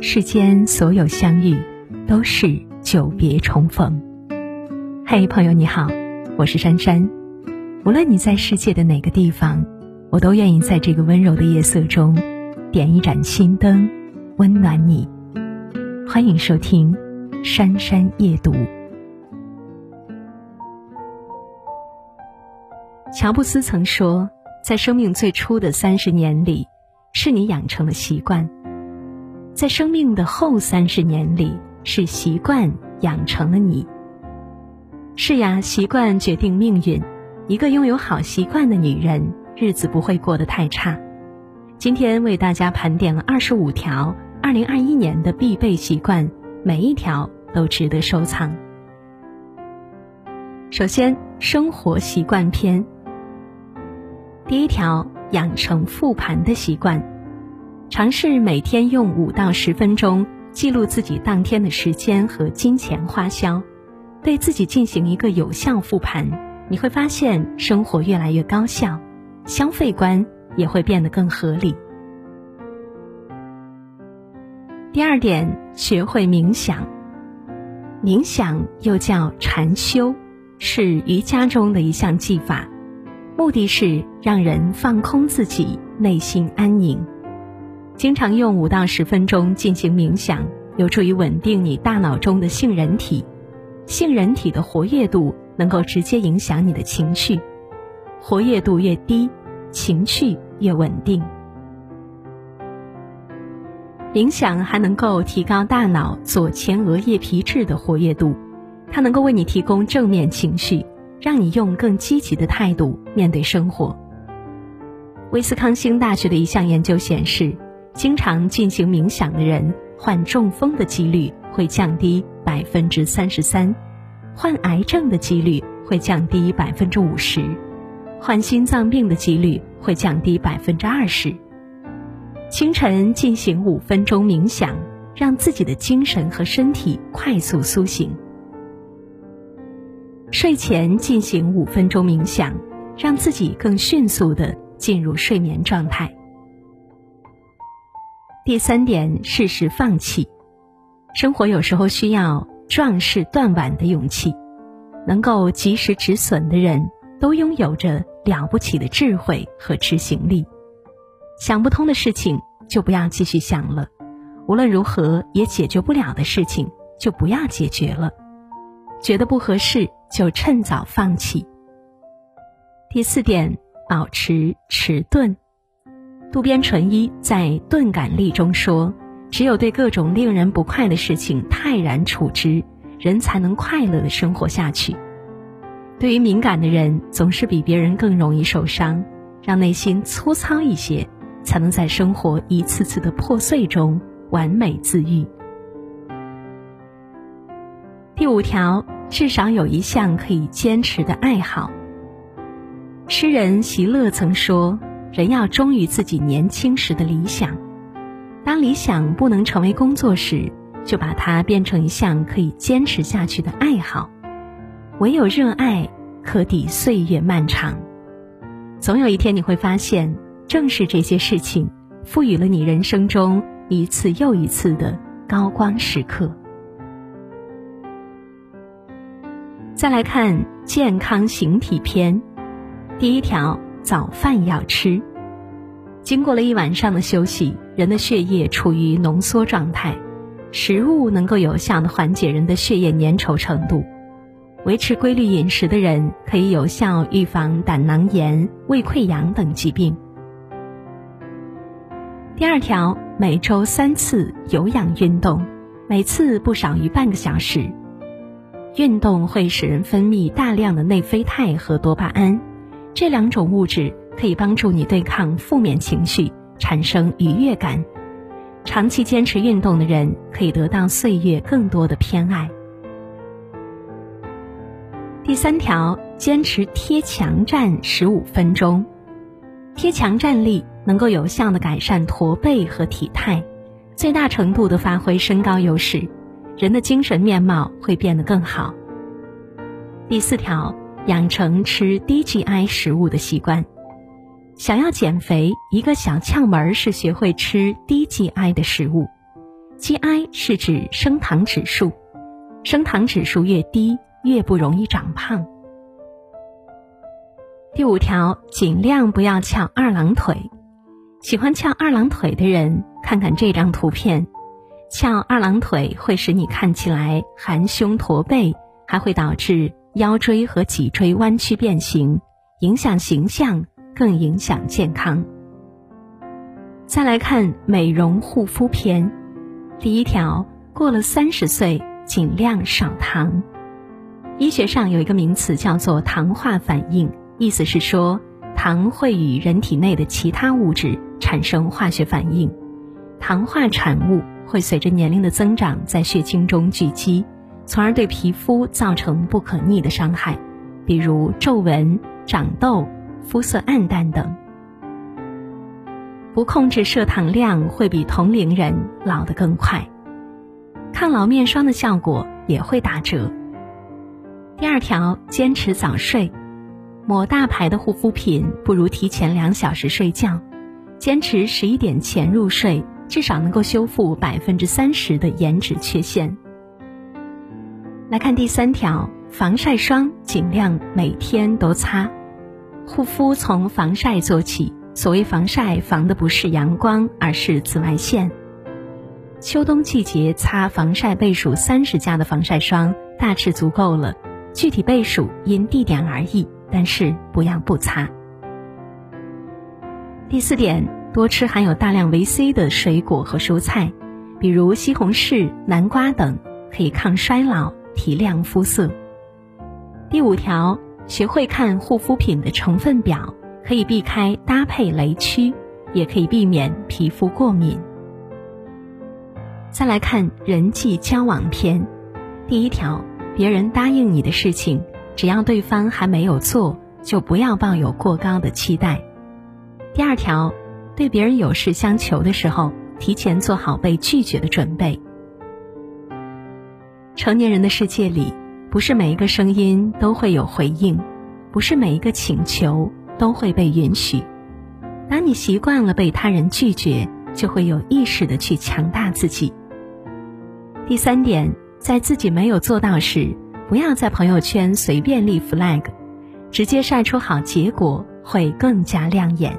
世间所有相遇，都是久别重逢。嘿，朋友你好，我是珊珊。无论你在世界的哪个地方，我都愿意在这个温柔的夜色中，点一盏心灯，温暖你。欢迎收听《珊珊夜读》。乔布斯曾说，在生命最初的三十年里，是你养成了习惯；在生命的后三十年里，是习惯养成了你。是呀，习惯决定命运。一个拥有好习惯的女人，日子不会过得太差。今天为大家盘点了二十五条二零二一年的必备习惯，每一条都值得收藏。首先，生活习惯篇。第一条，养成复盘的习惯，尝试每天用五到十分钟记录自己当天的时间和金钱花销，对自己进行一个有效复盘，你会发现生活越来越高效，消费观也会变得更合理。第二点，学会冥想。冥想又叫禅修，是瑜伽中的一项技法。目的是让人放空自己，内心安宁。经常用五到十分钟进行冥想，有助于稳定你大脑中的杏仁体。杏仁体的活跃度能够直接影响你的情绪，活跃度越低，情绪越稳定。冥想还能够提高大脑左前额叶皮质的活跃度，它能够为你提供正面情绪。让你用更积极的态度面对生活。威斯康星大学的一项研究显示，经常进行冥想的人，患中风的几率会降低百分之三十三，患癌症的几率会降低百分之五十，患心脏病的几率会降低百分之二十。清晨进行五分钟冥想，让自己的精神和身体快速苏醒。睡前进行五分钟冥想，让自己更迅速的进入睡眠状态。第三点，适时放弃。生活有时候需要壮士断腕的勇气，能够及时止损的人，都拥有着了不起的智慧和执行力。想不通的事情就不要继续想了，无论如何也解决不了的事情就不要解决了。觉得不合适。就趁早放弃。第四点，保持迟钝。渡边淳一在《钝感力》中说：“只有对各种令人不快的事情泰然处之，人才能快乐的生活下去。”对于敏感的人，总是比别人更容易受伤。让内心粗糙一些，才能在生活一次次的破碎中完美自愈。第五条。至少有一项可以坚持的爱好。诗人席勒曾说：“人要忠于自己年轻时的理想。当理想不能成为工作时，就把它变成一项可以坚持下去的爱好。唯有热爱，可抵岁月漫长。总有一天，你会发现，正是这些事情，赋予了你人生中一次又一次的高光时刻。”再来看健康形体篇，第一条，早饭要吃。经过了一晚上的休息，人的血液处于浓缩状态，食物能够有效的缓解人的血液粘稠程度。维持规律饮食的人，可以有效预防胆囊炎、胃溃疡等疾病。第二条，每周三次有氧运动，每次不少于半个小时。运动会使人分泌大量的内啡肽和多巴胺，这两种物质可以帮助你对抗负面情绪，产生愉悦感。长期坚持运动的人可以得到岁月更多的偏爱。第三条，坚持贴墙站十五分钟。贴墙站立能够有效的改善驼背和体态，最大程度的发挥身高优势。人的精神面貌会变得更好。第四条，养成吃低 GI 食物的习惯。想要减肥，一个小窍门是学会吃低 GI 的食物。，GI 是指升糖指数，升糖指数越低，越不容易长胖。第五条，尽量不要翘二郎腿。喜欢翘二郎腿的人，看看这张图片，翘二郎腿会使你看起来含胸驼背，还会导致腰椎和脊椎弯曲变形，影响形象，更影响健康。再来看美容护肤篇，第一条，过了三十岁尽量少糖。医学上有一个名词叫做糖化反应，意思是说糖会与人体内的其他物质产生化学反应，糖化产物会随着年龄的增长在血清中聚集，从而对皮肤造成不可逆的伤害，比如皱纹、长痘、肤色暗淡等。不控制摄糖量会比同龄人老得更快，抗老面霜的效果也会打折。第二条，坚持早睡，抹大牌的护肤品不如提前两小时睡觉，坚持十一点前入睡，至少能够修复百分之三十的颜值缺陷。来看第三条，防晒霜尽量每天都擦，护肤从防晒做起。所谓防晒，防的不是阳光，而是紫外线。秋冬季节擦防晒倍数三十加的防晒霜大致足够了，具体倍数因地点而异，但是不要不擦。第四点，多吃含有大量维 C 的水果和蔬菜，比如西红柿、南瓜等，可以抗衰老、提亮肤色。第五条，学会看护肤品的成分表。可以避开搭配雷区，也可以避免皮肤过敏。再来看人际交往篇，第一条，别人答应你的事情，只要对方还没有做，就不要抱有过高的期待。第二条，对别人有事相求的时候，提前做好被拒绝的准备。成年人的世界里，不是每一个声音都会有回应，不是每一个请求。都会被允许。当你习惯了被他人拒绝，就会有意识的去强大自己。第三点，在自己没有做到时，不要在朋友圈随便立 flag，直接晒出好结果会更加亮眼。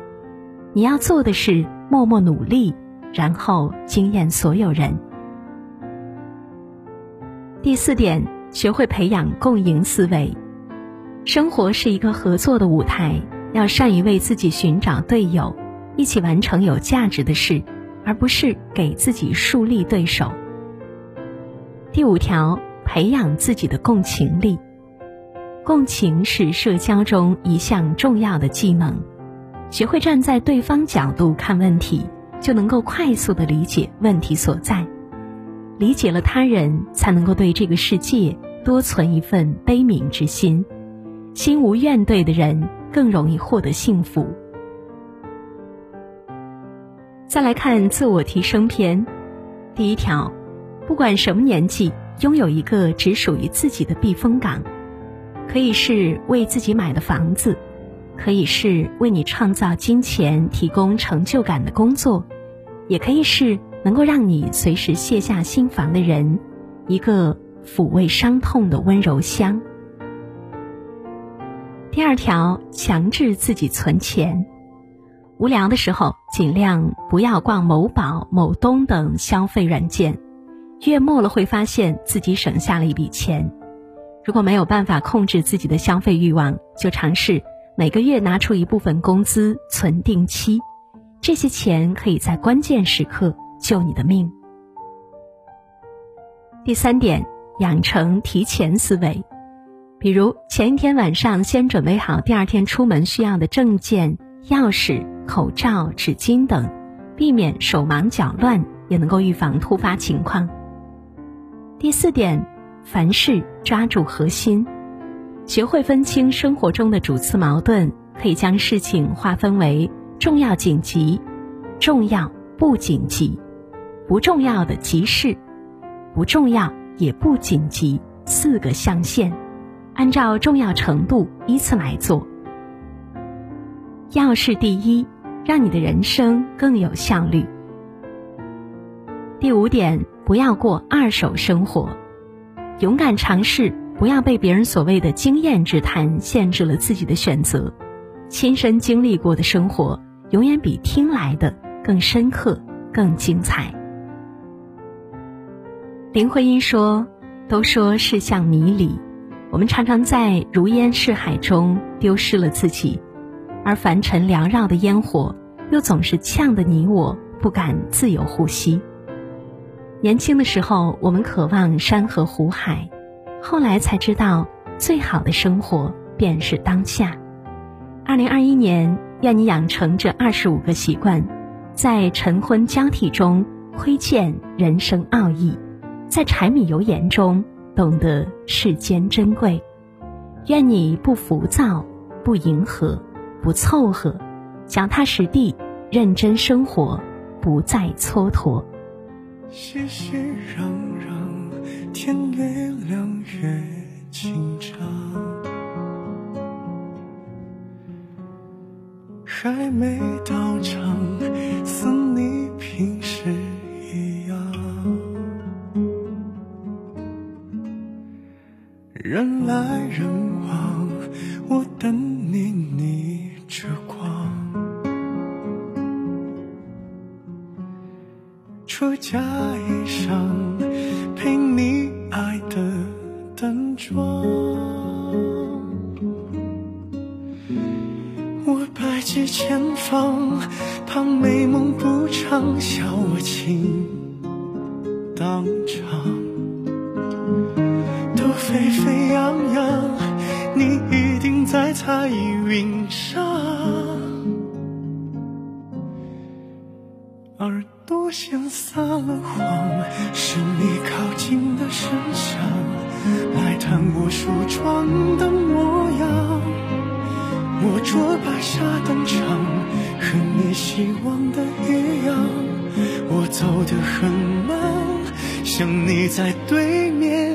你要做的是默默努力，然后惊艳所有人。第四点，学会培养共赢思维。生活是一个合作的舞台。要善于为自己寻找队友，一起完成有价值的事，而不是给自己树立对手。第五条，培养自己的共情力。共情是社交中一项重要的技能，学会站在对方角度看问题，就能够快速的理解问题所在。理解了他人，才能够对这个世界多存一份悲悯之心。心无怨怼的人。更容易获得幸福。再来看自我提升篇，第一条，不管什么年纪，拥有一个只属于自己的避风港，可以是为自己买的房子，可以是为你创造金钱、提供成就感的工作，也可以是能够让你随时卸下心防的人，一个抚慰伤痛的温柔乡。第二条，强制自己存钱。无聊的时候，尽量不要逛某宝、某东等消费软件。月末了会发现自己省下了一笔钱。如果没有办法控制自己的消费欲望，就尝试每个月拿出一部分工资存定期，这些钱可以在关键时刻救你的命。第三点，养成提前思维。比如前一天晚上先准备好第二天出门需要的证件、钥匙、口罩、纸巾等，避免手忙脚乱，也能够预防突发情况。第四点，凡事抓住核心，学会分清生活中的主次矛盾，可以将事情划分为重要紧急、重要不紧急、不重要的急事、不重要也不紧急四个象限。按照重要程度依次来做。要事第一，让你的人生更有效率。第五点，不要过二手生活，勇敢尝试，不要被别人所谓的经验之谈限制了自己的选择。亲身经历过的生活，永远比听来的更深刻、更精彩。林徽因说：“都说世相迷离，我们常常在如烟似海中丢失了自己，而凡尘缭绕的烟火，又总是呛得你我不敢自由呼吸。”年轻的时候，我们渴望山河湖海，后来才知道，最好的生活便是当下。二零二一年，愿你养成这二十五个习惯，在晨昏交替中窥见人生奥义，在柴米油盐中懂得世间珍贵。愿你不浮躁，不迎合，不凑合，脚踏实地，认真生活，不再蹉跎。熙熙攘攘，天越亮越紧张，还没到场，似你平时我百计千方，怕美梦不长，笑我情当场。都沸沸扬扬，你一定在彩云上。耳朵像撒了谎，是你靠近的声响，来探我梳妆的模样。我着白纱登场，和你希望的一样。我走得很慢，像你在对面。